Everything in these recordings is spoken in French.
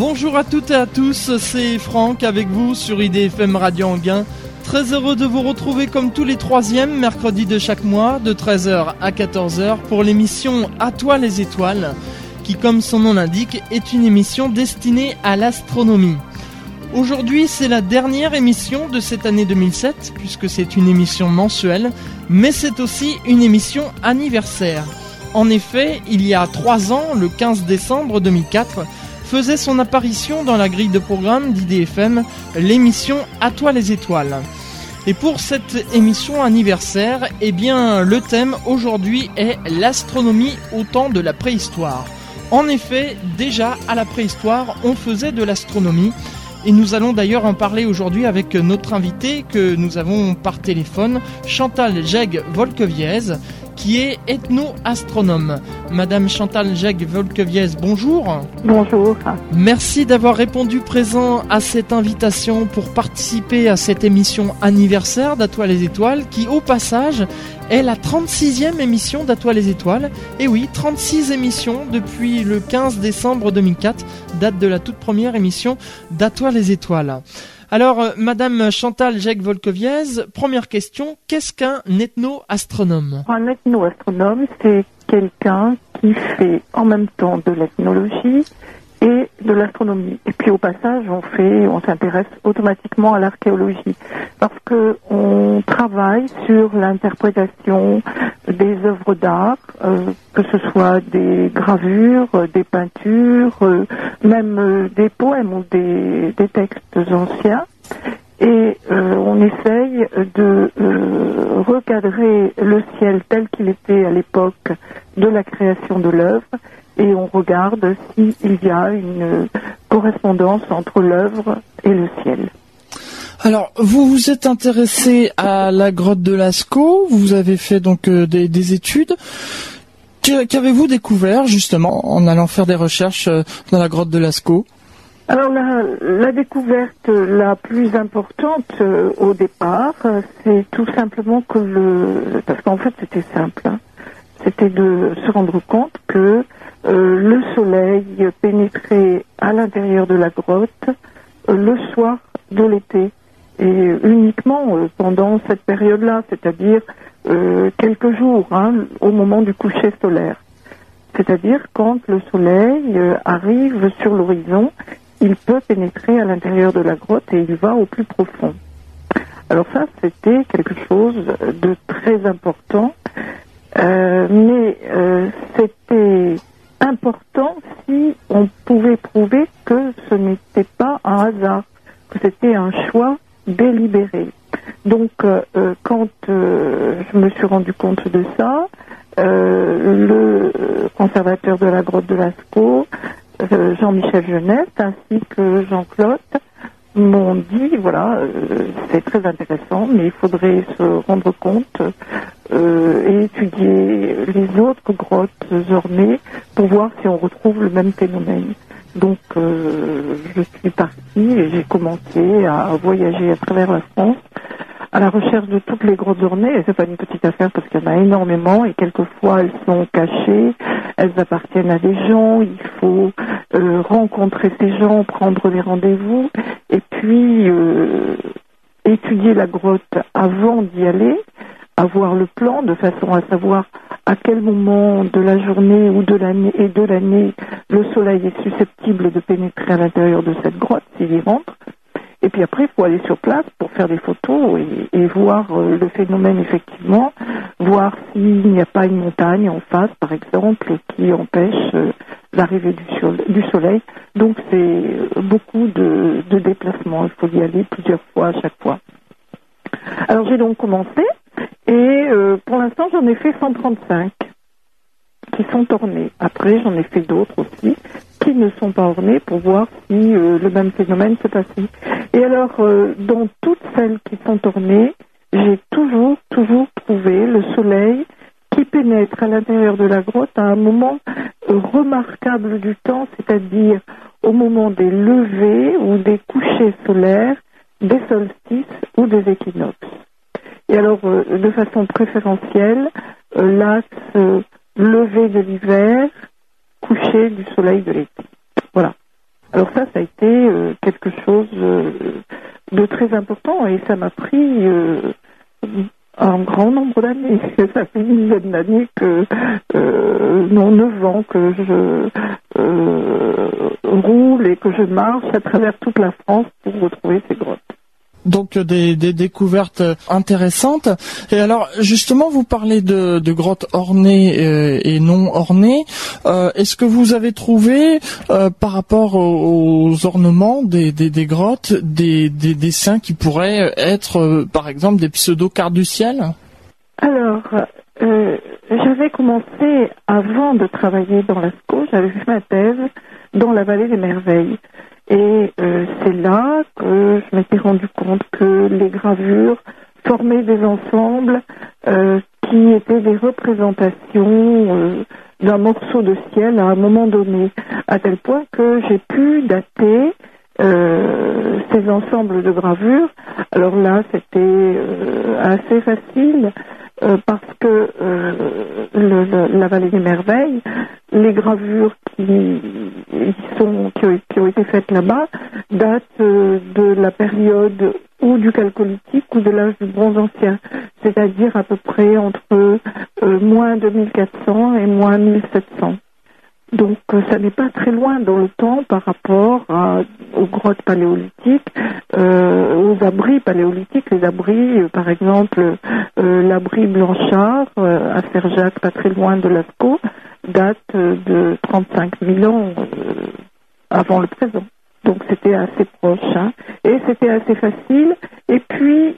Bonjour à toutes et à tous, c'est Franck avec vous sur IDFM Radio Anguin. Très heureux de vous retrouver comme tous les troisièmes mercredis de chaque mois, de 13h à 14h, pour l'émission À toi les étoiles, qui comme son nom l'indique est une émission destinée à l'astronomie. Aujourd'hui, c'est la dernière émission de cette année 2007, puisque c'est une émission mensuelle, mais c'est aussi une émission anniversaire. En effet, il y a trois ans, le 15 décembre 2004, faisait son apparition dans la grille de programme d'IDFM, l'émission À toi les étoiles. Et pour cette émission anniversaire, eh bien, le thème aujourd'hui est l'astronomie au temps de la préhistoire. En effet, déjà à la préhistoire, on faisait de l'astronomie. Et nous allons d'ailleurs en parler aujourd'hui avec notre invité que nous avons par téléphone, Chantal Jeg Volkeviez, qui est ethno-astronome. Madame Chantal Jeg Volkeviez, bonjour. Bonjour. Merci d'avoir répondu présent à cette invitation pour participer à cette émission anniversaire d'Atoile les Étoiles, qui au passage est la 36e émission d'Atoile les Étoiles. Et oui, 36 émissions depuis le 15 décembre 2004, date de la toute première émission d'Atoile les Étoiles. Alors, euh, Madame Chantal Jacques Volkoviez, première question, qu'est-ce qu'un ethno-astronome Un ethno-astronome, c'est quelqu'un qui fait en même temps de l'ethnologie et de l'astronomie. Et puis au passage, on fait, on s'intéresse automatiquement à l'archéologie parce que on travaille sur l'interprétation des œuvres d'art, euh, que ce soit des gravures, des peintures, euh, même euh, des poèmes ou des textes anciens. Et on essaye de recadrer le ciel tel qu'il était à l'époque de la création de l'œuvre et on regarde s'il y a une correspondance entre l'œuvre et le ciel. Alors, vous vous êtes intéressé à la grotte de Lascaux, vous avez fait donc euh, des, études. Qu'avez-vous découvert justement en allant faire des recherches euh, dans la grotte de Lascaux? Alors la, découverte la plus importante euh, au départ, c'est tout simplement que le, parce qu'en fait c'était simple, hein. c'était de se rendre compte que le soleil pénétrait à l'intérieur de la grotte le soir de l'été et uniquement euh, pendant cette période-là, c'est-à-dire euh, quelques jours, hein, au moment du coucher solaire. C'est-à-dire quand le soleil euh, arrive sur l'horizon, il peut pénétrer à l'intérieur de la grotte et il va au plus profond. Alors ça, c'était quelque chose de très important, mais c'était important si on pouvait prouver que ce n'était pas un hasard, que c'était un choix délibéré. Donc, euh, euh, quand euh, je me suis rendu compte de ça, le conservateur de la grotte de Lascaux, Jean-Michel Jeunesse, ainsi que Jean-Claude, m'ont dit, voilà, c'est très intéressant, mais il faudrait se rendre compte et étudier les autres grottes ornées pour voir si on retrouve le même phénomène. Donc euh, je suis partie et j'ai commencé à voyager à travers la France à la recherche de toutes les grottes ornées. Et c'est pas une petite affaire parce qu'il y en a énormément et quelquefois elles sont cachées, elles appartiennent à des gens. Il faut euh, rencontrer ces gens, prendre des rendez-vous et puis euh, étudier la grotte avant d'y aller avoir le plan de façon à savoir à quel moment de la journée ou de l'année et de l'année le soleil est susceptible de pénétrer à l'intérieur de cette grotte s'il y rentre. Et puis après, il faut aller sur place pour faire des photos et, voir euh, le phénomène effectivement, voir s'il n'y a pas une montagne en face, par exemple, qui empêche euh, l'arrivée du, soleil. Donc c'est euh, beaucoup de, de déplacements. Il faut y aller plusieurs fois à chaque fois. Alors j'ai donc commencé et euh, pour l'instant, j'en ai fait 135 qui sont ornés. Après, j'en ai fait d'autres aussi qui ne sont pas ornés pour voir si euh, le même phénomène se passe. Et alors, euh, dans toutes celles qui sont ornées, j'ai toujours, toujours trouvé le soleil qui pénètre à l'intérieur de la grotte à un moment remarquable du temps, c'est-à-dire au moment des levées ou des couchers solaires, des solstices ou des équinoxes. Et alors, euh, de façon préférentielle, euh, l'axe levé de l'hiver, coucher du soleil de l'été. Voilà. Alors ça, ça a été euh, quelque chose de très important et ça m'a pris un grand nombre d'années. Ça fait une dizaine d'années que, non, neuf ans que je roule et que je marche à travers toute la France pour retrouver ces grottes donc des, découvertes intéressantes. Et alors justement, vous parlez de, grottes ornées euh, et, non ornées. Euh, est-ce que vous avez trouvé, euh, par rapport aux, ornements des, grottes, des, dessins qui pourraient être, par exemple, des pseudo-cartes du ciel? Alors, j'avais commencé avant de travailler dans l'ASCO, j'avais fait ma thèse dans la vallée des merveilles. Et euh, c'est là que je m'étais rendu compte que les gravures formaient des ensembles euh, qui étaient des représentations euh, d'un morceau de ciel à un moment donné, à tel point que j'ai pu dater ces ensembles de gravures. Alors là, c'était assez facile euh, parce que euh, la vallée des merveilles, les gravures qui, sont, qui, ont, été faites là-bas datent euh, de la période ou du calcolithique ou de l'âge du bronze ancien, c'est-à-dire à peu près entre moins 2400 et moins 1700. Donc euh, ça n'est pas très loin dans le temps par rapport aux grottes paléolithiques, euh, aux abris paléolithiques. Les abris, euh, par exemple, l'abri Blanchard à Serjac, pas très loin de Lascaux, date de 35 000 ans avant le présent. Donc c'était assez proche hein. et c'était assez facile. Et puis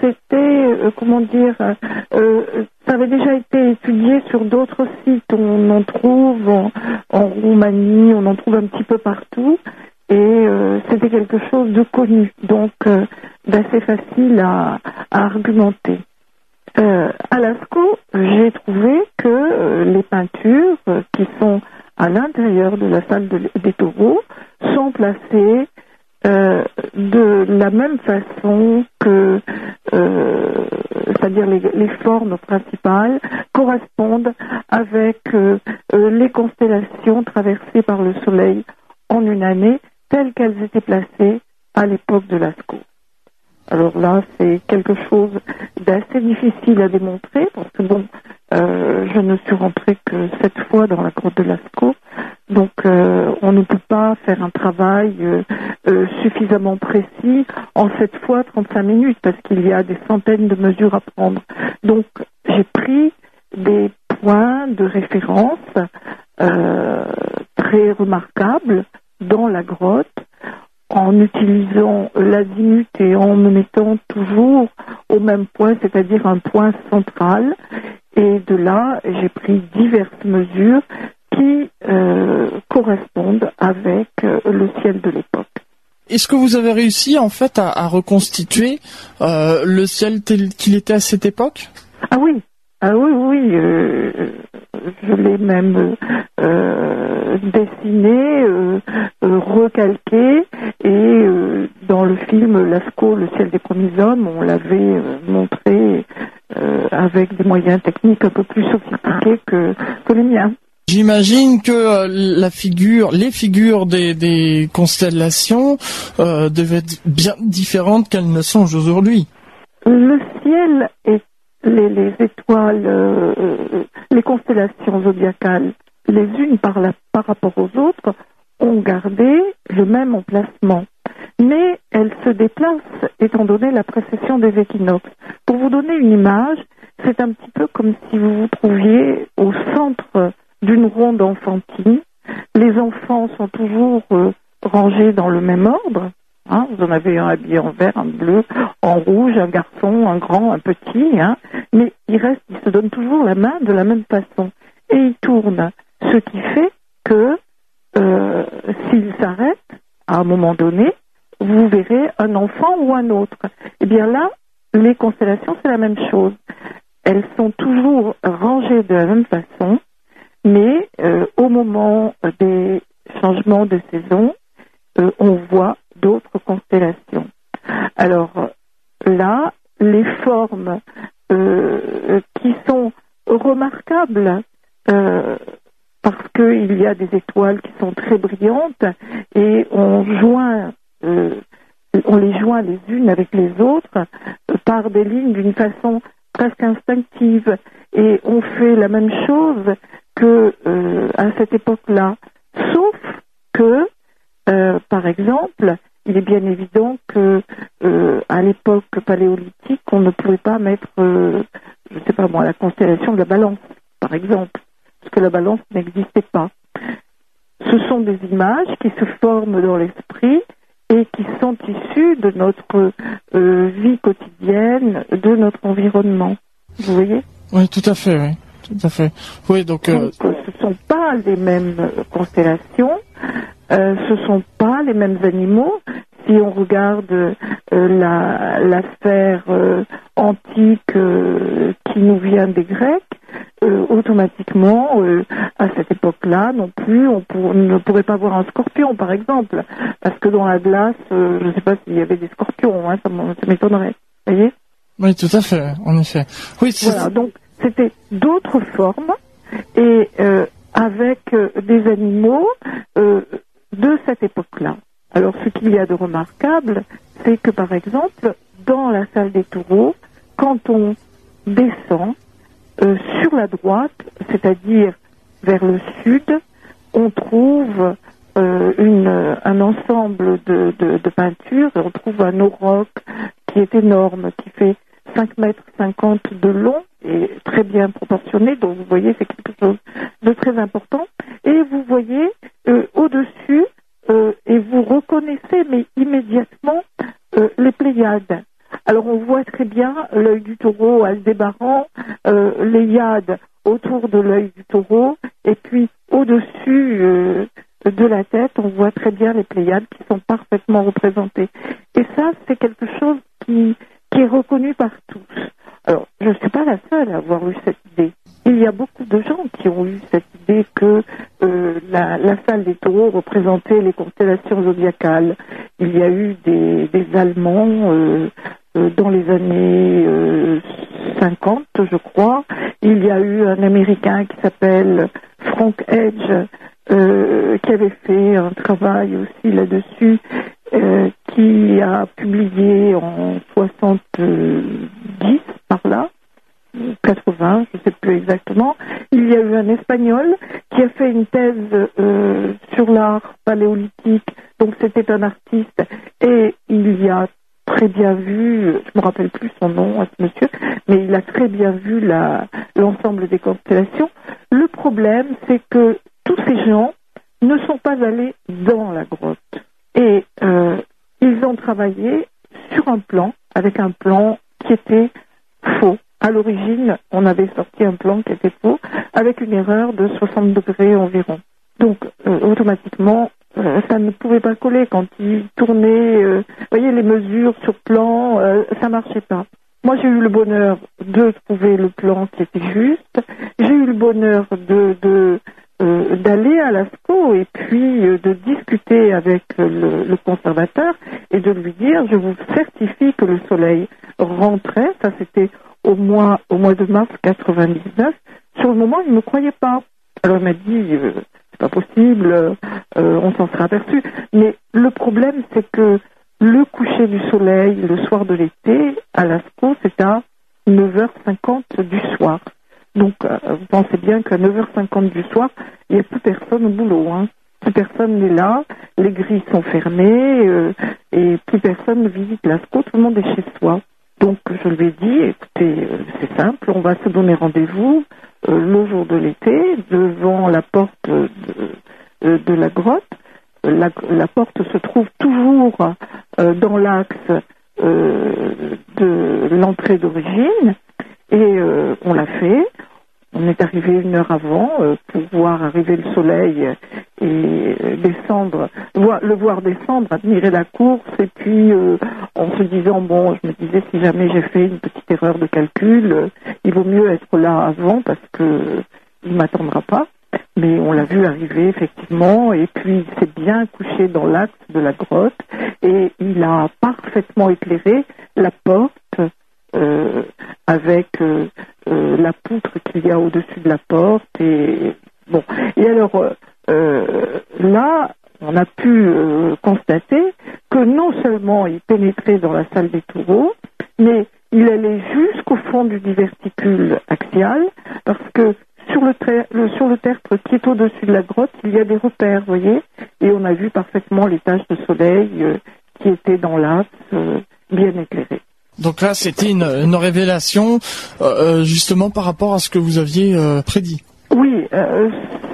c'était comment dire, ça avait déjà été étudié sur d'autres sites. On en trouve en, Roumanie, on en trouve un petit peu partout. Et euh, c'était quelque chose de connu, donc euh, d'assez facile à, argumenter. Euh, à Lascaux, j'ai trouvé que les peintures qui sont à l'intérieur de la salle des taureaux sont placées euh, de la même façon que, euh, c'est-à-dire les, formes principales correspondent avec euh, les constellations traversées par le Soleil en une année, telles qu'elles étaient placées à l'époque de Lascaux. Alors là, c'est quelque chose d'assez difficile à démontrer parce que bon, euh, je ne suis rentrée que cette fois dans la grotte de Lascaux, donc euh, on ne peut pas faire un travail euh, suffisamment précis en cette fois 35 minutes parce qu'il y a des centaines de mesures à prendre. Donc j'ai pris des points de référence très remarquables dans la grotte en utilisant l'azimut et en me mettant toujours au même point, c'est-à-dire un point central. Et de là, j'ai pris diverses mesures qui euh, correspondent avec euh, le ciel de l'époque. Est-ce que vous avez réussi en fait à, reconstituer euh, le ciel tel qu'il était à cette époque? Ah oui, ah oui, oui, je l'ai même dessiné, euh, euh, recalqué, et euh, dans le film Lascaux, le ciel des premiers hommes, on l'avait montré avec des moyens techniques un peu plus sophistiqués que, les miens. J'imagine que la figure, les figures des, constellations devaient être bien différentes qu'elles ne sont aujourd'hui. Le ciel et les, les étoiles, les constellations zodiacales les unes par, rapport aux autres, ont gardé le même emplacement. Mais elles se déplacent étant donné la précession des équinoxes. Pour vous donner une image, c'est un petit peu comme si vous vous trouviez au centre d'une ronde enfantine. Les enfants sont toujours euh, rangés dans le même ordre. Hein. vous en avez un habillé en vert, un bleu, en rouge, un garçon, un grand, un petit. Hein, mais ils restent, ils se donnent toujours la main de la même façon. Et ils tournent. Ce qui fait que euh, s'il s'arrête, à un moment donné, vous verrez un enfant ou un autre. Eh bien là, les constellations, c'est la même chose. Elles sont toujours rangées de la même façon, mais euh, au moment des changements de saison, euh, on voit d'autres constellations. Alors là, les formes qui sont remarquables parce qu'il y a des étoiles qui sont très brillantes et on joint, euh, on les joint les unes avec les autres par des lignes d'une façon presque instinctive et on fait la même chose que euh, à cette époque-là, sauf que, euh, par exemple, il est bien évident que euh, à l'époque paléolithique, on ne pouvait pas mettre, je ne sais pas moi, la constellation de la Balance, par exemple, parce que la Balance n'existait pas. Ce sont des images qui se forment dans l'esprit et qui sont issues de notre vie quotidienne, de notre environnement. Vous voyez? Oui, tout à fait, oui. Tout à fait. Oui, donc. Euh... ce ne sont pas les mêmes constellations, euh, ce ne sont pas les mêmes animaux. Si on regarde euh, la, la sphère euh, antique qui nous vient des Grecs, automatiquement, à cette époque-là, non plus, on, ne pourrait pas voir un scorpion, par exemple, parce que dans la glace, je ne sais pas s'il y avait des scorpions, hein, ça m'étonnerait. Vous voyez? Oui, tout à fait, en effet. Oui, voilà, donc c'était d'autres formes et euh, avec euh, des animaux euh, de cette époque-là. Alors ce qu'il y a de remarquable, c'est que par exemple, dans la salle des taureaux, quand on descend sur la droite, c'est-à-dire vers le sud, on trouve une, un ensemble de peintures, on trouve un auroch qui est énorme, qui fait 5 mètres 50 de long et très bien proportionné. Donc vous voyez, c'est quelque chose de très important. Et vous voyez euh, au-dessus, euh, et vous reconnaissez, immédiatement, euh, les Pléiades. Alors on voit très bien l'œil du taureau, Aldébaran, les Yades autour de l'œil du taureau, et puis au-dessus de la tête, on voit très bien les Pléiades qui sont parfaitement représentées. Et ça, c'est quelque chose qui, qui est reconnu par tous. Alors, je ne suis pas la seule à avoir eu cette idée. Il y a beaucoup de gens qui ont eu cette idée que euh, la, salle des taureaux représentait les constellations zodiacales. Il y a eu des, Allemands euh, euh, dans les années 50, je crois. Il y a eu un Américain qui s'appelle Frank Edge, qui avait fait un travail aussi là-dessus, qui a publié en 70 par là, 80, je ne sais plus exactement. Il y a eu un Espagnol qui a fait une thèse euh, sur l'art paléolithique, donc c'était un artiste, et il y a très bien vu, je me rappelle plus son nom à ce monsieur, mais il a très bien vu l'ensemble des constellations. Le problème, c'est que tous ces gens ne sont pas allés dans la grotte. Et euh, ils ont travaillé sur un plan, avec un plan qui était faux. À l'origine, on avait sorti un plan qui était faux, avec une erreur de 60 degrés environ. Donc, euh, automatiquement, euh, ça ne pouvait pas coller quand ils tournaient. Euh, vous voyez, les mesures sur plan, ça marchait pas. Moi, j'ai eu le bonheur de trouver le plan qui était juste. J'ai eu le bonheur de, de d'aller à l'ASCO et puis euh, de discuter avec le, le, conservateur et de lui dire je vous certifie que le soleil rentrait, ça c'était au mois au mois de mars 99. Sur le moment, il ne me croyait pas. Alors il m'a dit euh, c'est pas possible, on s'en sera aperçu. Mais le problème c'est que le coucher du soleil le soir de l'été à l'ASCO c'est à 9h50 du soir. Donc, euh, vous pensez bien qu'à 9h50 du soir, il n'y a plus personne au boulot. Hein. Plus personne n'est là, les grilles sont fermées euh, et plus personne ne visite l'ASCO, tout le monde est chez soi. Donc, je lui ai dit, écoutez, euh, c'est simple, on va se donner rendez-vous le jour de l'été devant la porte de, de la grotte. La, la, porte se trouve toujours dans l'axe de l'entrée d'origine et on l'a fait. On est arrivé une heure avant euh, pour voir arriver le soleil et descendre, le voir descendre, admirer la course et puis euh, en se disant bon, je me disais si jamais j'ai fait une petite erreur de calcul, euh, il vaut mieux être là avant parce que il m'attendra pas. Mais on l'a vu arriver effectivement et puis il s'est bien couché dans l'axe de la grotte et il a parfaitement éclairé la porte avec euh, euh, la poutre qu'il y a au-dessus de la porte et Bon, et alors là, on a pu constater que non seulement il pénétrait dans la salle des taureaux, mais il allait jusqu'au fond du diverticule axial, parce que sur le, sur le tertre qui est au-dessus de la grotte, il y a des repères, vous voyez, et on a vu parfaitement les taches de soleil euh, qui étaient dans l'axe, euh, bien éclairées. Donc là, c'était une, révélation euh, justement par rapport à ce que vous aviez prédit. Oui,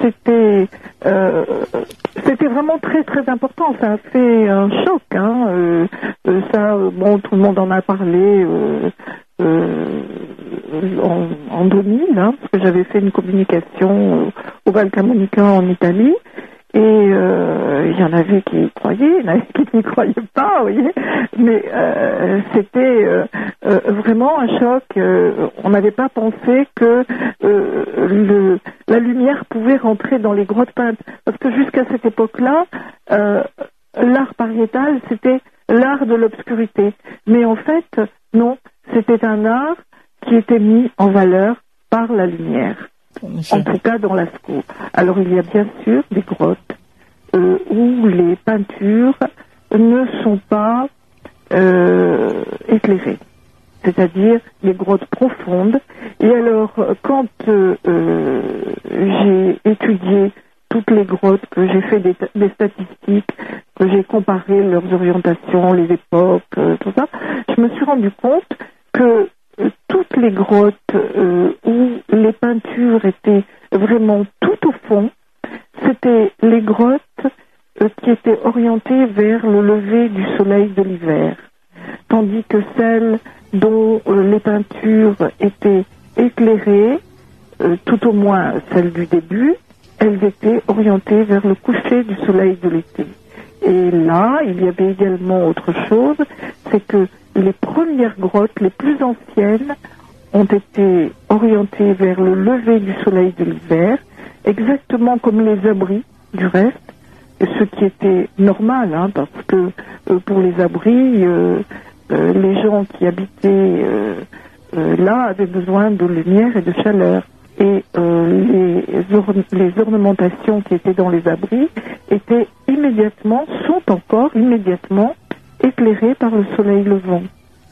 c'était c'était vraiment très très important. Ça a fait un choc. Hein. ça, bon, tout le monde en a parlé en, en 2000, hein, parce que j'avais fait une communication au Valcamonica en Italie. Et euh, il y en avait qui y croyaient, il y en avait qui n'y croyaient pas, vous voyez. Mais euh, c'était euh, vraiment un choc. on n'avait pas pensé que le, la lumière pouvait rentrer dans les grottes peintes. Parce que jusqu'à cette époque-là, l'art pariétal, c'était l'art de l'obscurité. Mais en fait, non, c'était un art qui était mis en valeur par la lumière. En, tout cas dans Lascaux. Alors il y a bien sûr des grottes euh, où les peintures ne sont pas euh, éclairées, c'est-à-dire les grottes profondes. Et alors quand euh, j'ai étudié toutes les grottes, que j'ai fait des, des, statistiques, que j'ai comparé leurs orientations, les époques, tout ça, je me suis rendu compte que toutes les grottes euh, peintures étaient vraiment tout au fond, c'était les grottes euh, qui étaient orientées vers le lever du soleil de l'hiver, tandis que celles dont euh, les peintures étaient éclairées, tout au moins celles du début, elles étaient orientées vers le coucher du soleil de l'été. Et là, il y avait également autre chose, c'est que les premières grottes, les plus anciennes, ont été orientées vers le lever du soleil de l'hiver, exactement comme les abris du reste, ce qui était normal, hein, parce que euh, pour les abris, euh, euh, les gens qui habitaient là avaient besoin de lumière et de chaleur. Et les, les ornementations qui étaient dans les abris étaient immédiatement, sont encore immédiatement éclairées par le soleil levant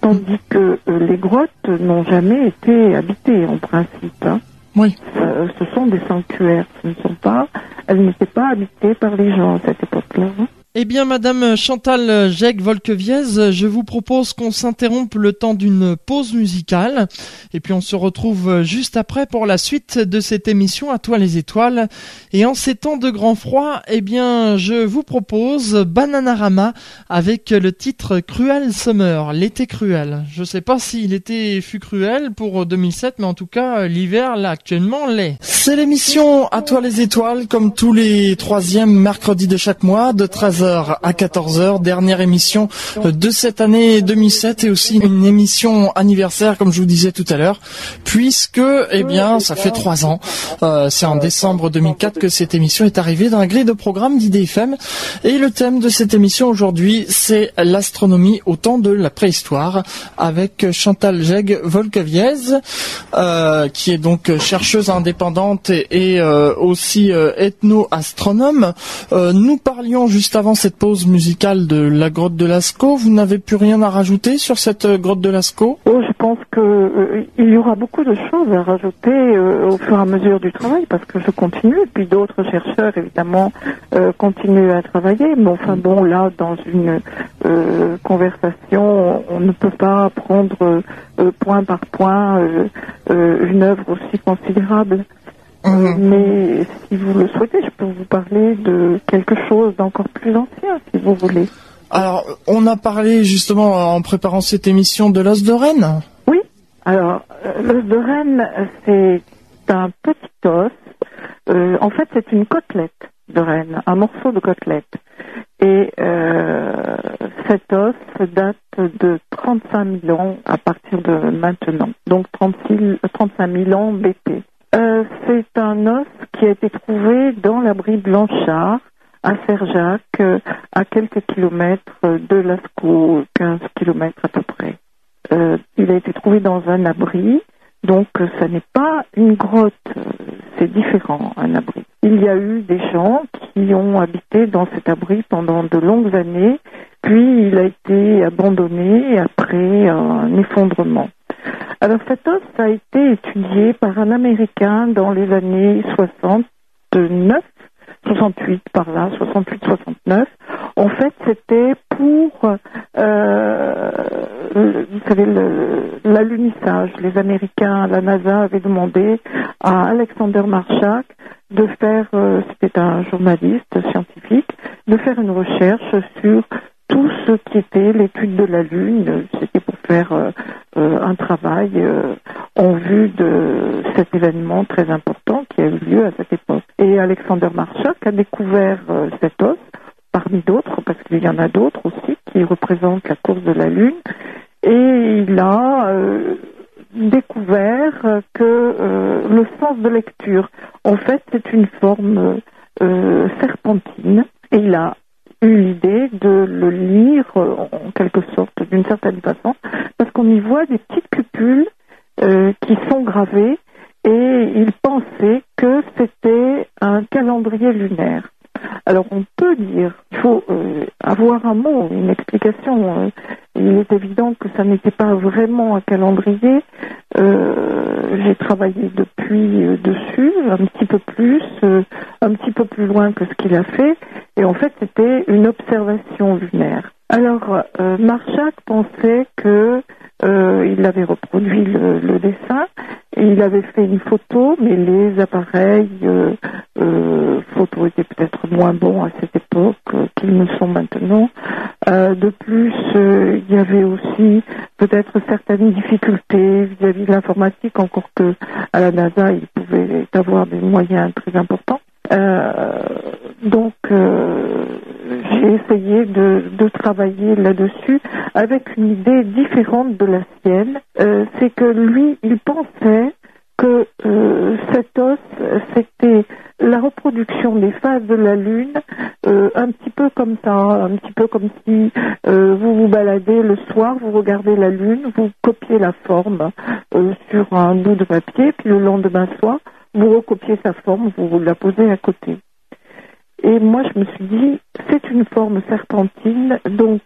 tandis que euh, les grottes n'ont jamais été habitées en principe. Hein. Oui. Euh, ce sont des sanctuaires, ce ne sont pas, elles n'étaient pas habitées par les gens à cette époque-là. Hein. Eh bien, Madame Chantal Jacques Volqueviez, je vous propose qu'on s'interrompe le temps d'une pause musicale. Et puis, on se retrouve juste après pour la suite de cette émission à toi les étoiles. Et en ces temps de grand froid, eh bien, je vous propose Bananarama avec le titre Cruel Summer, l'été cruel. Je sais pas si l'été fut cruel pour 2007, mais en tout cas, l'hiver, là, actuellement, l'est. C'est l'émission à toi les étoiles, comme tous les troisièmes mercredis de chaque mois, de 13 à 14h, dernière émission de cette année 2007 et aussi une émission anniversaire comme je vous disais tout à l'heure, puisque eh bien ça fait trois ans, euh, c'est en décembre 2004 que cette émission est arrivée dans la grille de programme d'IDFM et le thème de cette émission aujourd'hui c'est l'astronomie au temps de la préhistoire avec Chantal Jeg Volkaviez euh, qui est donc chercheuse indépendante et, euh, aussi ethno-astronome. nous parlions juste avant cette pause musicale de la grotte de Lascaux, vous n'avez plus rien à rajouter sur cette euh, grotte de Lascaux? Oh, je pense que euh, y aura beaucoup de choses à rajouter euh, au fur et à mesure du travail, parce que je continue, et puis d'autres chercheurs évidemment continuent à travailler. Mais enfin bon, là, dans une conversation, on ne peut pas prendre point par point une œuvre aussi considérable. Mhm. Mais si vous le souhaitez, je peux vous parler de quelque chose d'encore plus ancien, si vous voulez. Alors, on a parlé justement en préparant cette émission de l'os de Rennes. Oui. Alors, euh, l'os de Rennes, c'est un petit os. Euh, en fait, c'est une côtelette de Rennes, un morceau de côtelette. Et euh, cet os date de 35 000 ans à partir de maintenant. Donc 36, 35 000 ans BP. Euh, c'est un os qui a été trouvé dans l'abri Blanchard à Serjac, euh, à quelques kilomètres de Lascaux, 15 kilomètres à peu près. Euh, il a été trouvé dans un abri, donc ça n'est pas une grotte c'est différent, un abri. Il y a eu des gens qui ont habité dans cet abri pendant de longues années, puis il a été abandonné après un effondrement. Alors cet os a été étudié par un Américain dans les années 69 68 par là, 68-69. En fait, c'était pour, euh, vous savez, l'alunissage. Les Américains, la NASA avait demandé à Alexander Marchak de faire, euh, c'était un journaliste scientifique, de faire une recherche sur tout ce qui était l'étude de la Lune. Faire euh, un travail en vue de cet événement très important qui a eu lieu à cette époque. Et Alexander Marchak a découvert euh, cet os, parmi d'autres, parce qu'il y en a d'autres aussi, qui représentent la course de la Lune. Et il a euh, découvert que euh, le sens de lecture, en fait, c'est une forme serpentine. Et il a eu l'idée de le lire en quelque sorte, d'une certaine façon, parce qu'on y voit des petites cupules qui sont gravées et il pensait que c'était un calendrier lunaire. Alors on peut dire, il faut euh, avoir un mot, une explication. Euh, il est évident que ça n'était pas vraiment un calendrier. Euh, j'ai travaillé depuis dessus, un petit peu plus, un petit peu plus loin que ce qu'il a fait, et en fait c'était une observation lunaire. Alors Marchak pensait que il avait reproduit le dessin il avait fait une photo, mais les appareils euh, euh, photo étaient peut-être moins bons à cette époque euh, qu'ils ne sont maintenant. Euh, de plus, il y avait aussi peut-être certaines difficultés vis-à-vis de l'informatique, encore que à la NASA, il pouvait avoir des moyens très importants. donc, j'ai essayé de, de travailler là-dessus avec une idée différente de la sienne. Euh, c'est que lui, il pensait que euh, cet os, c'était la reproduction des phases de la Lune, euh, un petit peu comme ça, un petit peu comme si vous vous baladez le soir, vous regardez la Lune, vous copiez la forme sur un bout de papier, puis le lendemain soir, vous recopiez sa forme, vous la posez à côté. Et moi, je me suis dit, c'est une forme serpentine, donc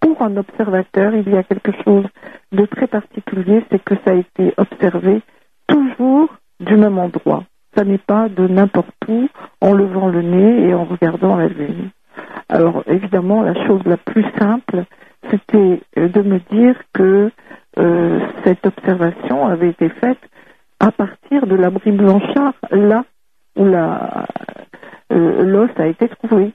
pour un observateur, il y a quelque chose de très particulier, c'est que ça a été observé toujours du même endroit. Ça n'est pas de n'importe où, en levant le nez et en regardant la lune. Alors évidemment, la chose la plus simple, c'était euh, de me dire que euh, cette observation avait été faite à partir de l'abri blanchard, là la, euh, l'os a été trouvé.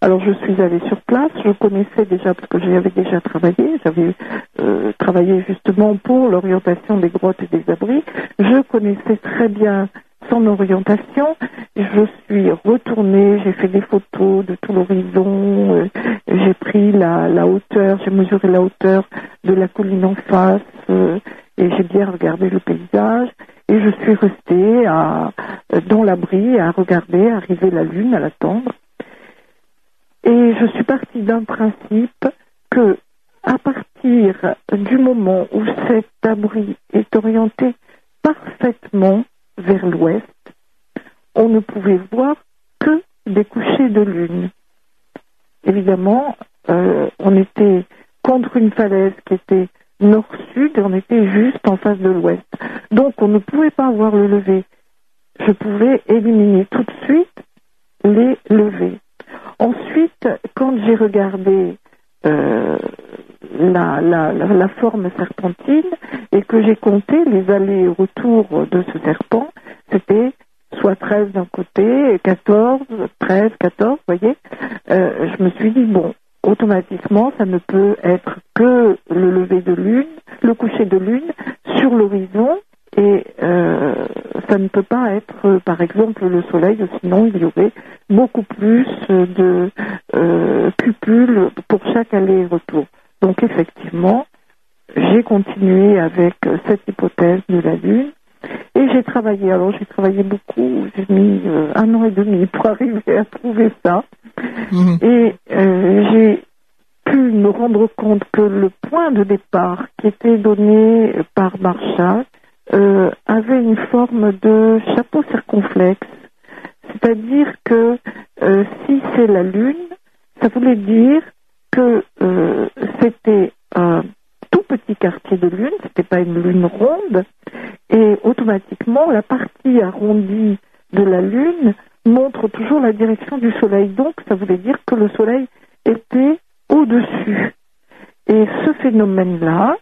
Alors je suis allée sur place, je connaissais déjà, parce que j'y avais déjà travaillé, j'avais euh, travaillé justement pour l'orientation des grottes et des abris, je connaissais très bien son orientation, je suis retournée, j'ai fait des photos de tout l'horizon, euh, j'ai pris la, la hauteur, j'ai mesuré la hauteur de la colline en face, et j'ai bien regardé le paysage, et je suis restée dans l'abri à regarder arriver la lune, à l'attendre. Et je suis partie d'un principe que, à partir du moment où cet abri est orienté parfaitement vers l'ouest, on ne pouvait voir que des couchers de lune. Évidemment, euh, on était contre une falaise qui était nord-sud et on était juste en face de l'ouest. Donc on ne pouvait pas voir le lever. Je pouvais éliminer tout de suite les levées. Ensuite, quand j'ai regardé euh, la, forme serpentine et que j'ai compté les allers et retours de ce serpent, c'était soit 13 d'un côté, 14, 13, 14, vous voyez, euh, je me suis dit, bon, automatiquement, ça ne peut être que le lever de lune, le coucher de lune sur l'horizon, et euh, ça ne peut pas être, par exemple, le soleil, sinon il y aurait beaucoup plus de euh, cupules pour chaque aller-retour. Donc effectivement, j'ai continué avec cette hypothèse de la Lune et j'ai travaillé. Alors j'ai travaillé beaucoup, j'ai mis euh, un an et demi pour arriver à trouver ça. Mhm. Et euh, j'ai pu me rendre compte que le point de départ qui était donné par Marshall, avait une forme de chapeau circonflexe. C'est-à-dire que si c'est la Lune, ça voulait dire que c'était un tout petit quartier de Lune, c'était pas une Lune ronde, et automatiquement la partie arrondie de la Lune montre toujours la direction du Soleil. Donc ça voulait dire que le Soleil était au-dessus. Et ce phénomène-là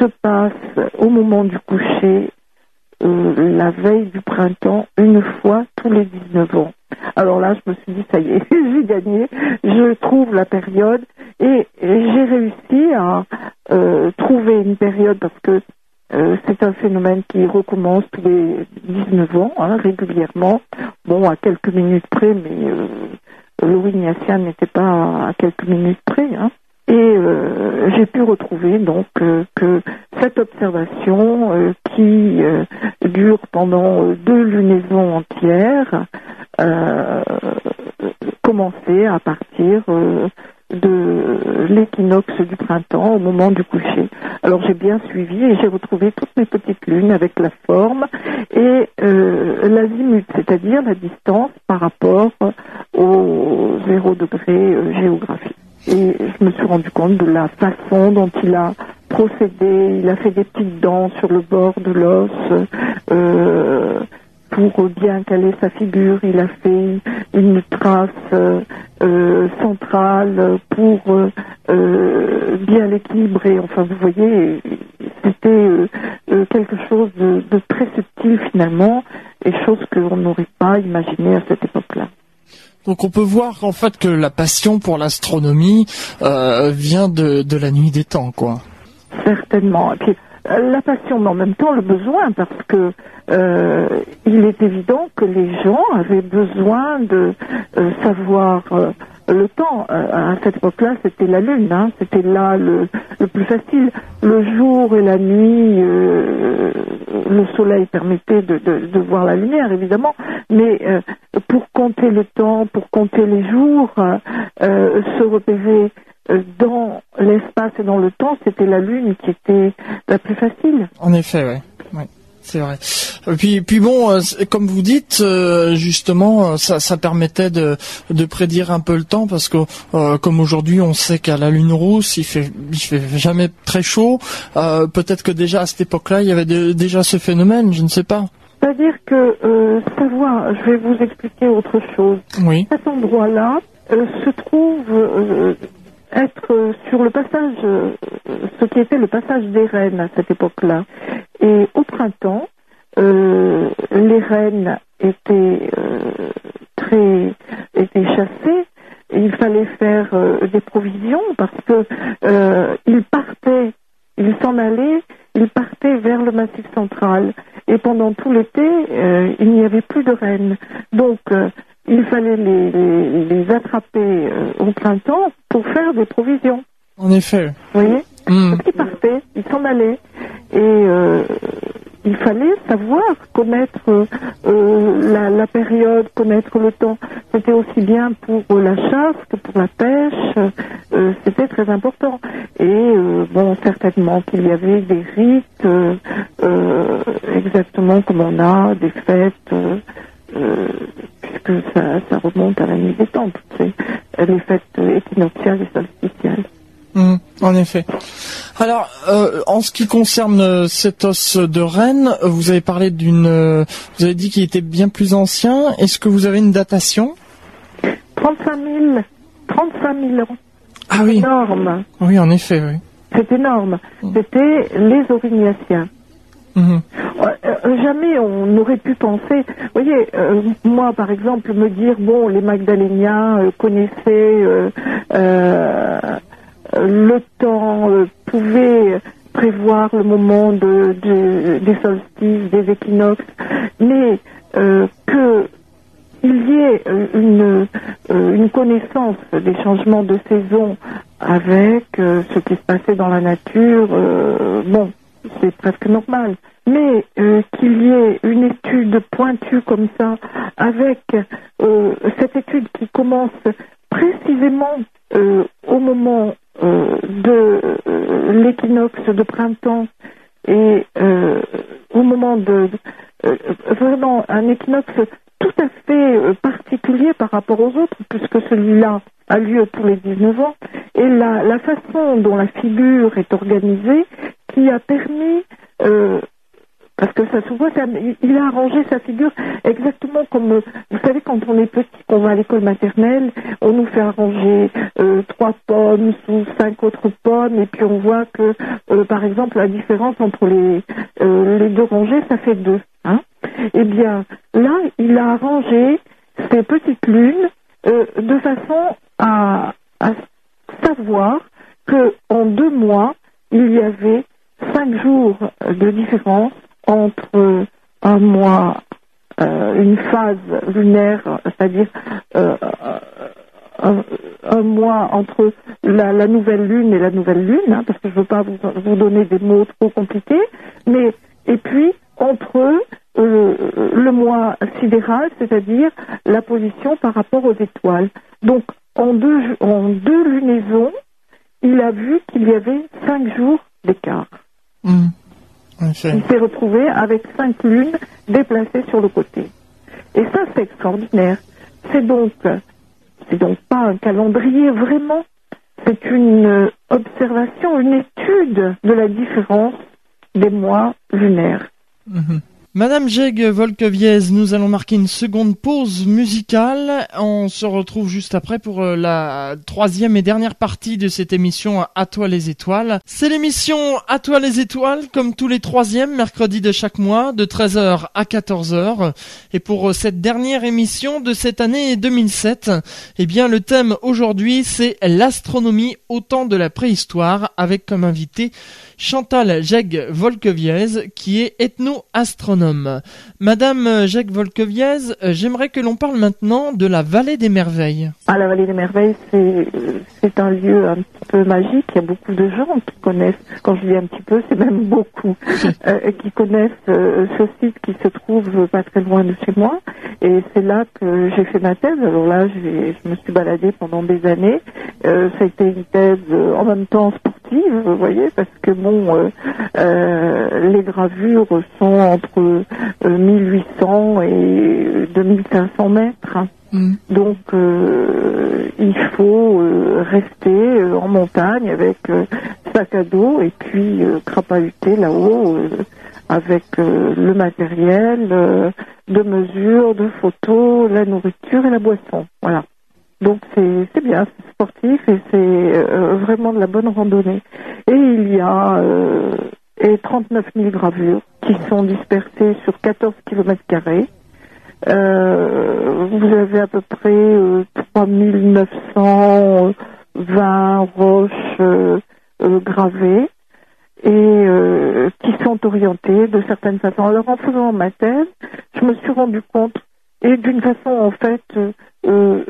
se passe au moment du coucher, euh, la veille du printemps, une fois tous les 19 ans. Alors là, je me suis dit, ça y est, j'ai gagné, je trouve la période et, j'ai réussi à euh, trouver une période parce que euh, c'est un phénomène qui recommence tous les 19 ans, hein, régulièrement. Bon, à quelques minutes près, mais euh, Louis n'était pas à quelques minutes près. Hein. Et euh, j'ai pu retrouver donc euh, que cette observation qui dure pendant deux lunaisons entières commençait à partir de l'équinoxe du printemps au moment du coucher. Alors j'ai bien suivi et j'ai retrouvé toutes mes petites lunes avec la forme et euh, l'azimut, c'est-à-dire la distance par rapport au zéro degré euh, géographique. Et je me suis rendu compte de la façon dont il a procédé. Il a fait des petites dents sur le bord de l'os. Euh, pour bien caler sa figure, il a fait une trace euh, centrale pour euh, bien l'équilibrer. Enfin, vous voyez, c'était quelque chose de, très subtil finalement, et chose qu'on n'aurait pas imaginé à cette époque-là. Donc on peut voir en fait que la passion pour l'astronomie vient de, la nuit des temps, quoi. Certainement. Puis, la passion, mais en même temps le besoin, parce que euh, il est évident que les gens avaient besoin de euh, savoir euh, le temps. à cette époque-là, c'était la lune, hein, c'était là le, plus facile. Le jour et la nuit, le soleil permettait de, de, voir la lumière, évidemment, mais pour compter le temps, pour compter les jours, se repérer dans l'espace et dans le temps, c'était la lune qui était la plus facile. En effet, oui. C'est vrai. Puis, puis bon, euh, comme vous dites, euh, justement, euh, ça, ça permettait de, de prédire un peu le temps parce que, comme aujourd'hui, on sait qu'à la lune rousse, il fait, il fait jamais très chaud. Peut-être que déjà à cette époque-là, il y avait déjà ce phénomène, je ne sais pas. C'est-à-dire que savoir, je vais vous expliquer autre chose. Oui. Cet endroit-là se trouve être sur le passage, ce qui était le passage des reines à cette époque-là. Et au printemps, euh, les rennes étaient euh, très étaient chassées. Il fallait faire euh, des provisions parce que ils partaient, ils s'en allaient, ils partaient vers le massif central. Et pendant tout l'été, il n'y avait plus de rennes. Donc il fallait les, les, attraper au printemps pour faire des provisions. En effet. Vous voyez hmm. Ils partaient, ils s'en allaient. Et euh, il fallait savoir connaître euh, la, la, période, connaître le temps. C'était aussi bien pour la chasse que pour la pêche. Euh, c'était très important. Et euh, bon, certainement qu'il y avait des rites, euh, exactement comme on a des fêtes. Puisque ça, ça, remonte à la nuit des temps, les fêtes équinoxiales et solsticiales. Mmh, en effet. Alors, euh, en ce qui concerne euh, cet os de Rennes, vous avez parlé d'une, euh, vous avez dit qu'il était bien plus ancien. Est-ce que vous avez une datation? 35 000, 35 000 ans. Ah oui. Énorme. Oui, en effet, oui. C'est énorme. Mmh. C'était les Aurignaciens. Mmh. jamais on n'aurait pu penser. Vous voyez, moi par exemple, me dire bon, les Magdaléniens connaissaient le temps euh, pouvait prévoir le moment de, des solstices, des équinoxes, mais euh, qu'il y ait euh, une connaissance des changements de saison avec ce qui se passait dans la nature, bon, c'est presque normal. Mais qu'il y ait une étude pointue comme ça, avec cette étude qui commence précisément au moment euh, de euh, l'équinoxe de printemps et euh, au moment de, euh, vraiment un équinoxe tout à fait euh, particulier par rapport aux autres, puisque celui-là a lieu tous les 19 ans, et la façon dont la figure est organisée qui a permis euh, parce que ça se voit, il a arrangé sa figure exactement comme, vous savez, quand on est petit, qu'on va à l'école maternelle, on nous fait arranger euh, trois pommes sous cinq autres pommes, et puis on voit que, euh, par exemple, la différence entre les, les deux rangées, ça fait deux. Hein eh bien, là, il a arrangé ces petites lunes de façon à, à savoir que en deux mois, il y avait cinq jours de différence entre un mois, euh, une phase lunaire, c'est-à-dire euh, un, mois entre la, nouvelle lune et la nouvelle lune, hein, parce que je ne veux pas vous, donner des mots trop compliqués, mais et puis entre euh, le mois sidéral, c'est-à-dire la position par rapport aux étoiles. Donc en deux, en deux lunaisons, il a vu qu'il y avait cinq jours d'écart. Mmh. Il s'est retrouvé avec cinq lunes déplacées sur le côté. Et ça, c'est extraordinaire. C'est donc, c'est donc pas un calendrier vraiment. C'est une observation, une étude de la différence des mois lunaires. Mhm. Madame Jeg Volkeviez, nous allons marquer une seconde pause musicale. On se retrouve juste après pour euh, la troisième et dernière partie de cette émission À toi les étoiles. C'est l'émission À toi les étoiles, comme tous les troisièmes mercredis de chaque mois, de 13h à 14h. Et pour euh, cette dernière émission de cette année 2007, eh bien le thème aujourd'hui c'est l'astronomie au temps de la préhistoire, avec comme invité Chantal Jeg Volkeviez, qui est ethno-astronome. Madame Jeg Volkeviez, euh, j'aimerais que l'on parle maintenant de la Vallée des Merveilles. Ah, la Vallée des Merveilles, c'est un lieu un petit peu magique. Il y a beaucoup de gens qui connaissent, quand je dis un petit peu, c'est même beaucoup, euh, qui connaissent euh, ce site qui se trouve pas très loin de chez moi. Et c'est là que j'ai fait ma thèse. Alors là, je me suis baladée pendant des années. ça a été une thèse en même temps sportive, vous voyez, parce que euh, euh, les gravures sont entre 1800 euh, et 2500 mètres. Mm. Donc il faut rester en montagne avec sac à dos et puis crapahuter là-haut avec le matériel de mesure, de photos, la nourriture et la boisson. Voilà. Donc c'est bien, c'est sportif et c'est euh, vraiment de la bonne randonnée. Et il y a euh, et 39 000 gravures qui sont dispersées sur 14 km carrés. Euh, vous avez à peu près euh, 3920 roches euh, gravées et qui sont orientées de certaines façons. Alors en faisant ma thèse, je me suis rendu compte et d'une façon en fait euh,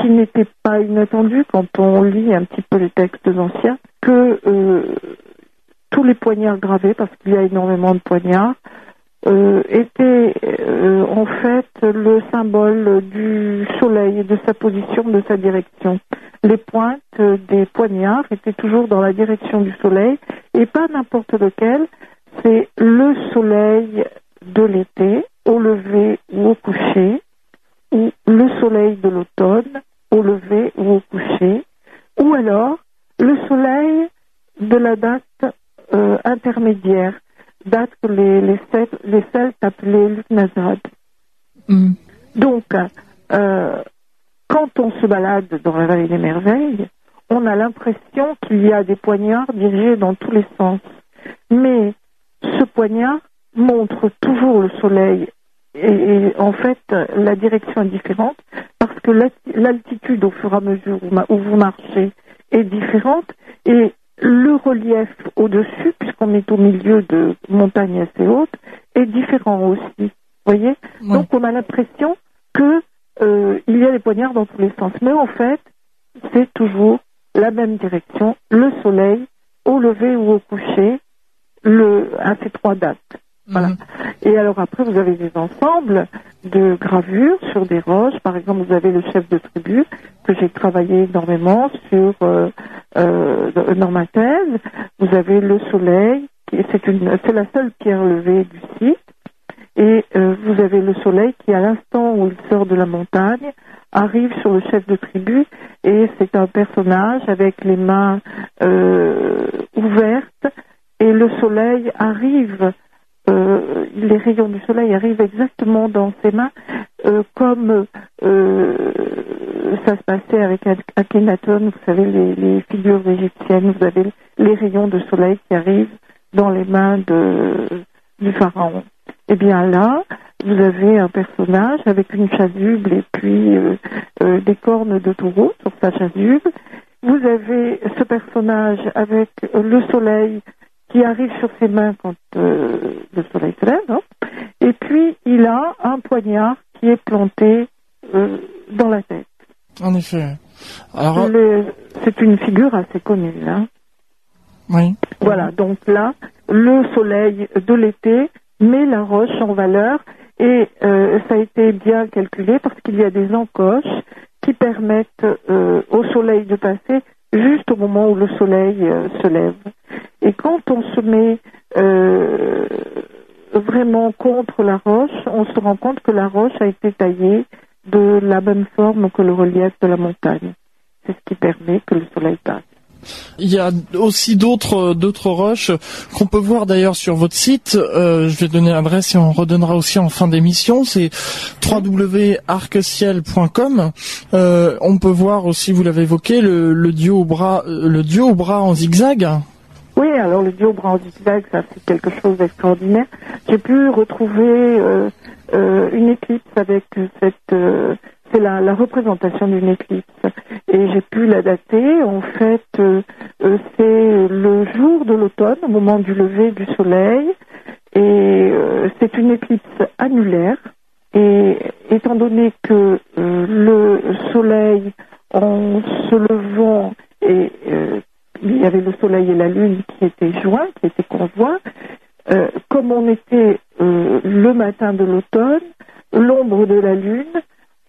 qui n'était pas inattendu quand on lit un petit peu les textes anciens, que euh, tous les poignards gravés, parce qu'il y a énormément de poignards, euh, étaient en fait le symbole du soleil de sa position, de sa direction. Les pointes des poignards étaient toujours dans la direction du soleil et pas n'importe lequel. C'est le soleil de l'été, au lever ou au coucher, ou le soleil de l'automne au lever ou au coucher, ou alors le soleil de la date euh, intermédiaire, date que les, les, Celtes, les Celtes appelaient. Mm. Donc, euh, quand on se balade dans la vallée des merveilles, on a l'impression qu'il y a des poignards dirigés dans tous les sens. Mais ce poignard montre toujours le soleil et, en fait, la direction est différente parce que l'altitude au fur et à mesure où, vous marchez est différente et le relief au-dessus, puisqu'on est au milieu de montagnes assez hautes, est différent aussi. Vous voyez Donc on a l'impression que euh, il y a des poignards dans tous les sens. Mais en fait, c'est toujours la même direction, le soleil, au lever ou au coucher, le, à ces trois dates. Voilà. Mhm. Et alors après, vous avez des ensembles de gravures sur des roches. Par exemple, vous avez le chef de tribu que j'ai travaillé énormément sur euh, euh, dans ma thèse. Vous avez le soleil c'est une, c'est la seule pierre levée du site. Et euh, vous avez le soleil qui, à l'instant où il sort de la montagne, arrive sur le chef de tribu et c'est un personnage avec les mains euh, ouvertes et le soleil arrive, euh, les rayons du soleil arrivent exactement dans ses mains euh, comme euh, ça se passait avec Akhenaton, vous savez, les, figures égyptiennes, vous avez les rayons de soleil qui arrivent dans les mains du pharaon. Et eh bien là, vous avez un personnage avec une chasuble et puis des cornes de taureau sur sa chasuble. Vous avez ce personnage avec le soleil qui arrive sur ses mains quand euh, le soleil se lève. Hein. Et puis, il a un poignard qui est planté dans la tête. En effet. Alors... C'est une figure assez connue. Hein. Oui. Voilà, donc là, le soleil de l'été met la roche en valeur et euh, ça a été bien calculé parce qu'il y a des encoches qui permettent euh, au soleil de passer juste au moment où le soleil euh, se lève. Et quand on se met vraiment contre la roche, on se rend compte que la roche a été taillée de la même forme que le relief de la montagne. C'est ce qui permet que le soleil passe. Il y a aussi d'autres d'autres roches qu'on peut voir d'ailleurs sur votre site. Euh, je vais donner l'adresse et on redonnera aussi en fin d'émission. C'est www.arcciel.com. Euh, on peut voir aussi, vous l'avez évoqué, le, le dieu au bras, le au bras en zigzag. Oui, alors le dieu au bras en zigzag, ça c'est quelque chose d'extraordinaire. J'ai pu retrouver euh, euh une éclipse avec cette euh, c'est la, représentation d'une éclipse. Et j'ai pu la dater. En fait, euh, euh, c'est le jour de l'automne, au moment du lever du soleil. Et euh, c'est une éclipse annulaire. Et étant donné que le soleil, en se levant, et il y avait le soleil et la lune qui étaient joints, qui étaient conjoints, comme on était le matin de l'automne, l'ombre de la lune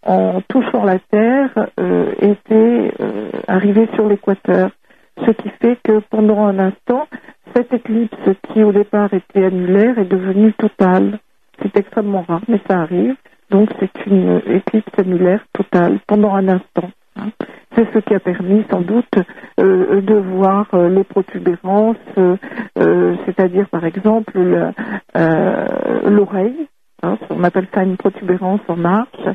en touchant la Terre, euh, était euh, arrivé sur l'équateur. Ce qui fait que pendant un instant, cette éclipse qui au départ était annulaire est devenue totale. C'est extrêmement rare, mais ça arrive. Donc c'est une éclipse annulaire totale pendant un instant. Hein. C'est ce qui a permis sans doute euh, de voir euh, les protubérances, euh, c'est-à-dire par exemple l'oreille. Hein, on appelle ça une protubérance en marche.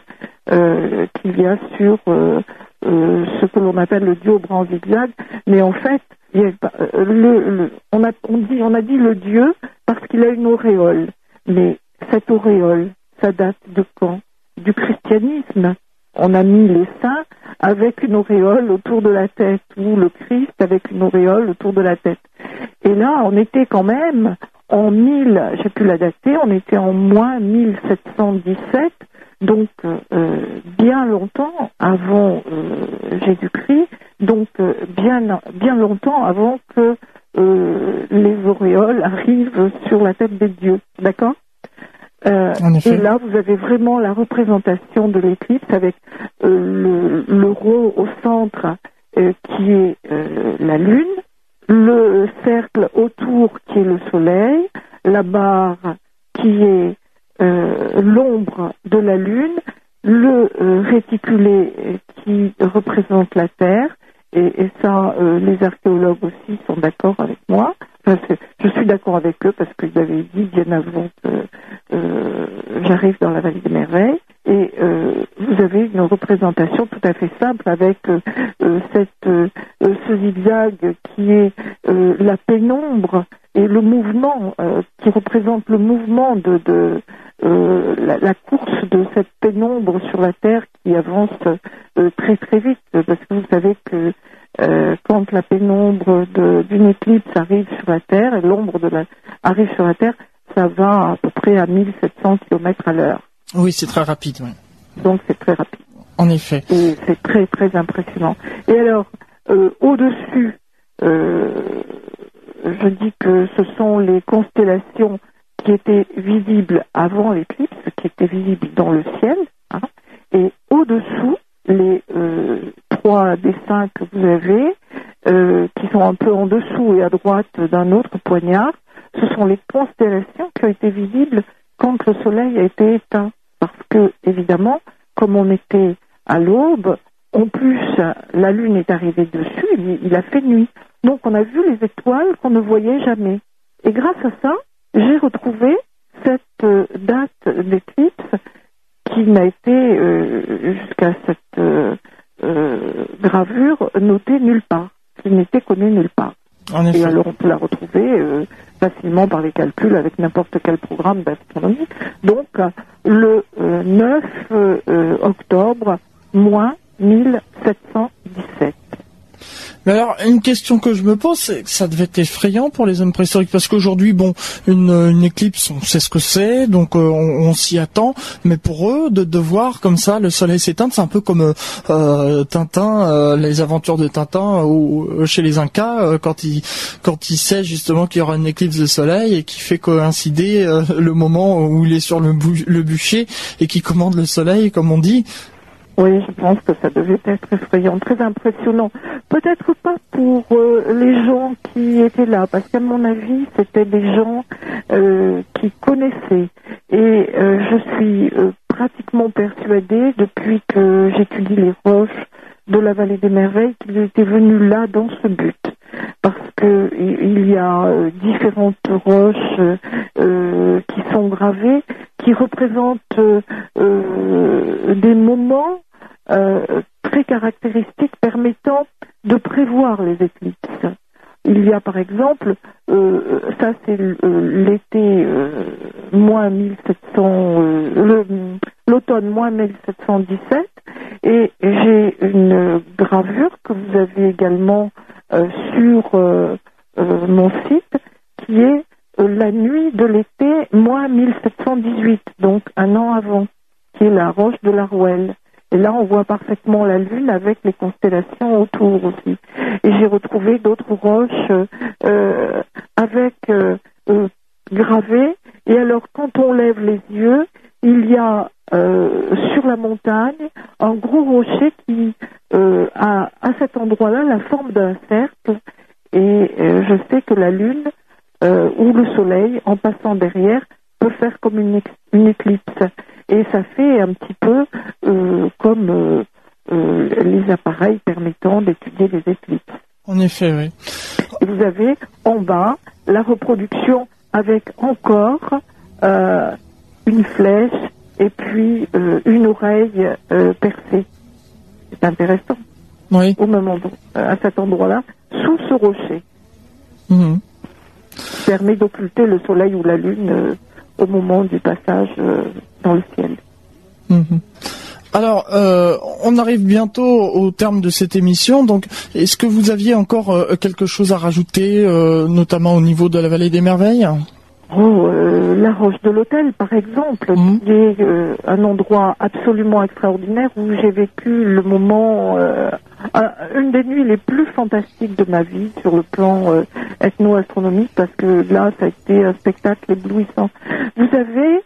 Euh, qui vient sur euh, euh, ce que l'on appelle le dieu bras zigzag. Mais en fait, on a dit le dieu parce qu'il a une auréole. Mais cette auréole, ça date de quand? Du christianisme. On a mis les saints avec une auréole autour de la tête, ou le Christ avec une auréole autour de la tête. Et là, on était quand même en 1000, j'ai pu la dater, on était en moins 1717, donc euh, bien longtemps avant euh, Jésus-Christ, donc euh, bien bien longtemps avant que les auréoles arrivent sur la tête des dieux, d'accord? Et là, vous avez vraiment la représentation de l'éclipse avec le, le rond au centre qui est la lune, le cercle autour qui est le soleil, la barre qui est euh, l'ombre de la Lune, le euh, réticulé qui représente la Terre, et, ça, euh, les archéologues aussi sont d'accord avec moi. je suis d'accord avec eux parce qu'ils avaient dit bien avant que j'arrive dans la vallée des merveilles. Et vous avez une représentation tout à fait simple avec cette, ce zigzag qui est la pénombre et le mouvement qui représente le mouvement de, de, euh, la, course de cette pénombre sur la Terre qui avance euh, très très vite, parce que vous savez que euh, quand la pénombre d'une éclipse arrive sur la Terre et l'ombre de la arrive sur la Terre, ça va à peu près à 1700 km à l'heure. Oui, c'est très rapide. Oui. Donc c'est très rapide. En effet. Et c'est très très impressionnant. Et alors, au-dessus, je dis que ce sont les constellations qui était visible avant l'éclipse, qui était visible dans le ciel, hein, et au-dessous, les euh, trois dessins que vous avez, euh, qui sont un peu en dessous et à droite d'un autre poignard, ce sont les constellations qui ont été visibles quand le soleil a été éteint. Que, évidemment, comme on était à l'aube, en plus, la lune est arrivée dessus, il, a fait nuit. Donc on a vu les étoiles qu'on ne voyait jamais. Et grâce à ça, j'ai retrouvé cette euh, date d'éclipse qui n'a été, euh, jusqu'à cette euh, gravure, notée nulle part, qui n'était connue nulle part. Et alors on peut la retrouver facilement par les calculs avec n'importe quel programme d'astronomie. Donc le 9 octobre, moins 1717. Mais alors, une question que je me pose, c'est que ça devait être effrayant pour les hommes préhistoriques, parce qu'aujourd'hui, bon, une, éclipse, on sait ce que c'est, donc euh, on, s'y attend, mais pour eux, de, de voir comme ça le soleil s'éteindre, c'est un peu comme euh, Tintin, euh, les aventures de Tintin, chez les Incas, quand il quand sait justement qu'il y aura une éclipse de soleil et qui fait coïncider le moment où il est sur le bûcher et qui commande le soleil, comme on dit. Oui, je pense que ça devait être effrayant, très impressionnant. Peut-être pas pour euh, les gens qui étaient là, parce qu'à mon avis, c'était des gens euh, qui connaissaient. Et euh, je suis pratiquement persuadée, depuis que j'étudie les roches de la vallée des merveilles, qu'ils étaient venus là dans ce but. Parce que il y a différentes roches qui sont gravées, qui représentent des moments euh, très caractéristiques permettant de prévoir les éclipses. Il y a par exemple, euh, ça c'est euh, l'été moins 1700, l'automne moins 1717, et j'ai une gravure que vous avez également sur mon site, qui est la nuit de l'été moins 1718, donc un an avant, qui est la roche de la Rouelle. Et là, on voit parfaitement la Lune avec les constellations autour aussi. Et j'ai retrouvé d'autres roches euh, avec euh, euh, gravées. Et alors, quand on lève les yeux, il y a sur la montagne un gros rocher qui a à cet endroit-là la forme d'un cercle. Et je sais que la Lune ou le Soleil, en passant derrière, peut faire comme une éclipse et ça fait un petit peu euh, comme euh, euh, les appareils permettant d'étudier les éclipses. En effet, oui. vous avez en bas la reproduction avec encore une flèche et puis une oreille percée. C'est intéressant. Oui. Au même endroit, à cet endroit-là, sous ce rocher. Mhm. permet d'occulter le soleil ou la lune au moment du passage dans le ciel. Mhm. Alors, euh, on arrive bientôt au terme de cette émission. Donc, est-ce que vous aviez encore euh, quelque chose à rajouter, euh, notamment au niveau de la vallée des merveilles? Oh, la Roche de l'Hôtel, par exemple, mmh. qui est un endroit absolument extraordinaire où j'ai vécu le moment, une des nuits les plus fantastiques de ma vie sur le plan ethno-astronomique, parce que là, ça a été un spectacle éblouissant. Vous avez,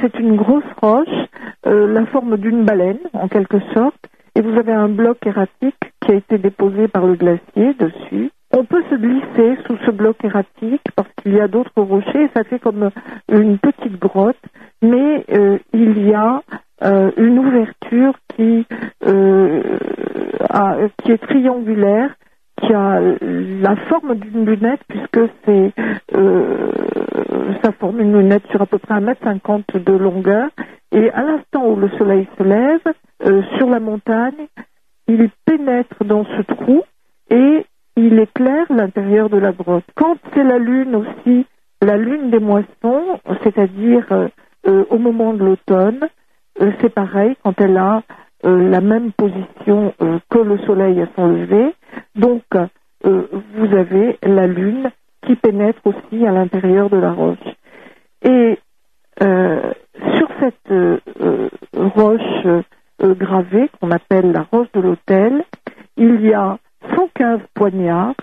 c'est une grosse roche, la forme d'une baleine, en quelque sorte, et vous avez un bloc erratique qui a été déposé par le glacier dessus. On peut se glisser sous ce bloc erratique parce qu'il y a d'autres rochers, ça fait comme une petite grotte, mais euh, il y a euh, une ouverture qui, euh, qui est triangulaire, qui a la forme d'une lunette puisque c'est ça forme une lunette sur à peu près 1m50 de longueur et à l'instant où le soleil se lève sur la montagne, il pénètre dans ce trou et il éclaire l'intérieur de la grotte. Quand c'est la lune aussi, la lune des moissons, c'est-à-dire euh, euh, au moment de l'automne, euh, c'est pareil quand elle a la même position que le soleil à son lever. Donc, vous avez la lune qui pénètre aussi à l'intérieur de la roche. Et sur cette roche gravée qu'on appelle la roche de l'autel, il y a 115 poignards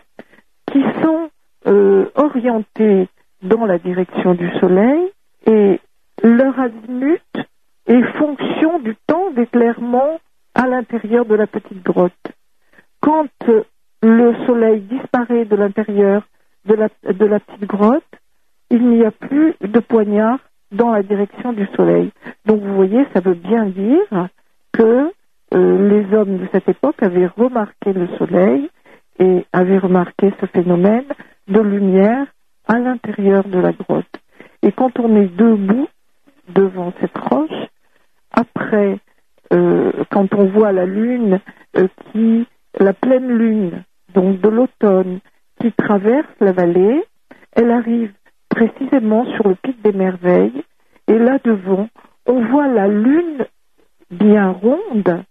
qui sont euh, orientés dans la direction du soleil et leur azimut est fonction du temps d'éclairement à l'intérieur de la petite grotte. Quand le soleil disparaît de l'intérieur de la, de la petite grotte, il n'y a plus de poignard dans la direction du soleil. Donc vous voyez, ça veut bien dire que euh, les hommes de cette époque avaient remarqué le soleil et avaient remarqué ce phénomène de lumière à l'intérieur de la grotte. Et quand on est debout devant cette roche, après, euh, quand on voit la lune euh, qui, la pleine lune, donc de l'automne, qui traverse la vallée, elle arrive précisément sur le pic des merveilles, et là devant, on voit la lune bien ronde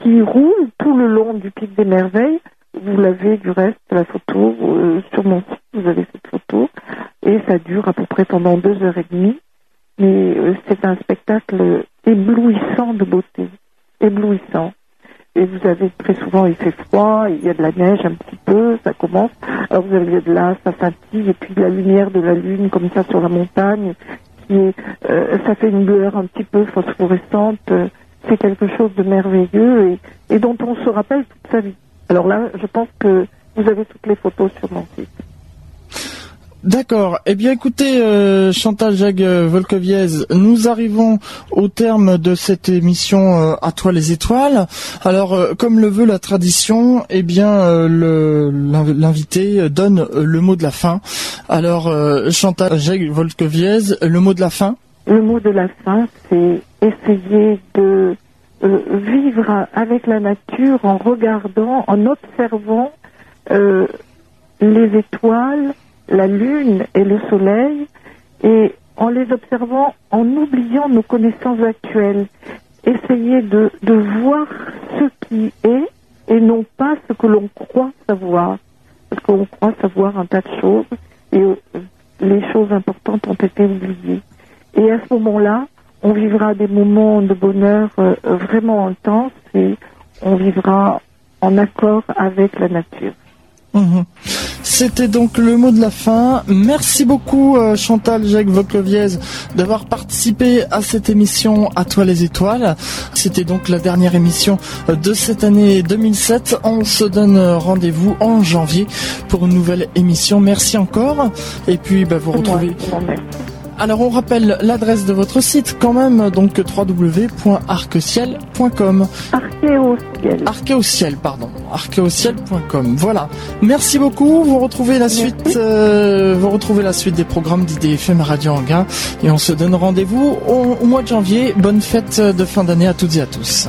qui roule tout le long du pic des merveilles. Vous l'avez du reste, la photo, euh, sur mon site, vous avez cette photo, et ça dure à peu près pendant deux heures et demie. Mais c'est un spectacle éblouissant de beauté, éblouissant. Et vous avez très souvent, il fait froid, il y a de la neige un petit peu, ça commence. Alors vous avez de là, ça scintille, et puis la lumière de la lune comme ça sur la montagne, qui est, euh, ça fait une lueur un petit peu phosphorescente. c'est quelque chose de merveilleux et, et dont on se rappelle toute sa vie. Alors là, je pense que vous avez toutes les photos sur mon site. D'accord. Eh bien, écoutez, euh, Chantal Jag Volkoviez, nous arrivons au terme de cette émission euh, À toi les étoiles. Alors, euh, comme le veut la tradition, eh bien, l'invité donne le mot de la fin. Alors, Chantal Jag Volkoviez, le mot de la fin? Le mot de la fin, c'est essayer de vivre avec la nature en regardant, en observant les étoiles la Lune et le Soleil, et en les observant, en oubliant nos connaissances actuelles, essayer de, de voir ce qui est et non pas ce que l'on croit savoir. Parce qu'on croit savoir un tas de choses et euh, les choses importantes ont été oubliées. Et à ce moment-là, on vivra des moments de bonheur euh, vraiment intenses et on vivra en accord avec la nature. Mhm. C'était donc le mot de la fin. Merci beaucoup euh, Chantal Jacques Vocloviez d'avoir participé à cette émission À toi les étoiles. C'était donc la dernière émission euh, de cette année 2007. On se donne rendez-vous en janvier pour une nouvelle émission. Merci encore. Et puis bah, vous retrouvez. Alors on rappelle l'adresse de votre site quand même, donc www.arqueciel.com. Archéociel. Archéociel, pardon. Archéociel.com. Voilà. Merci beaucoup. Vous retrouvez la suite, euh, vous retrouvez la suite des programmes d'IDFM Radio Anguin et on se donne rendez-vous au mois de janvier. Bonne fête de fin d'année à toutes et à tous.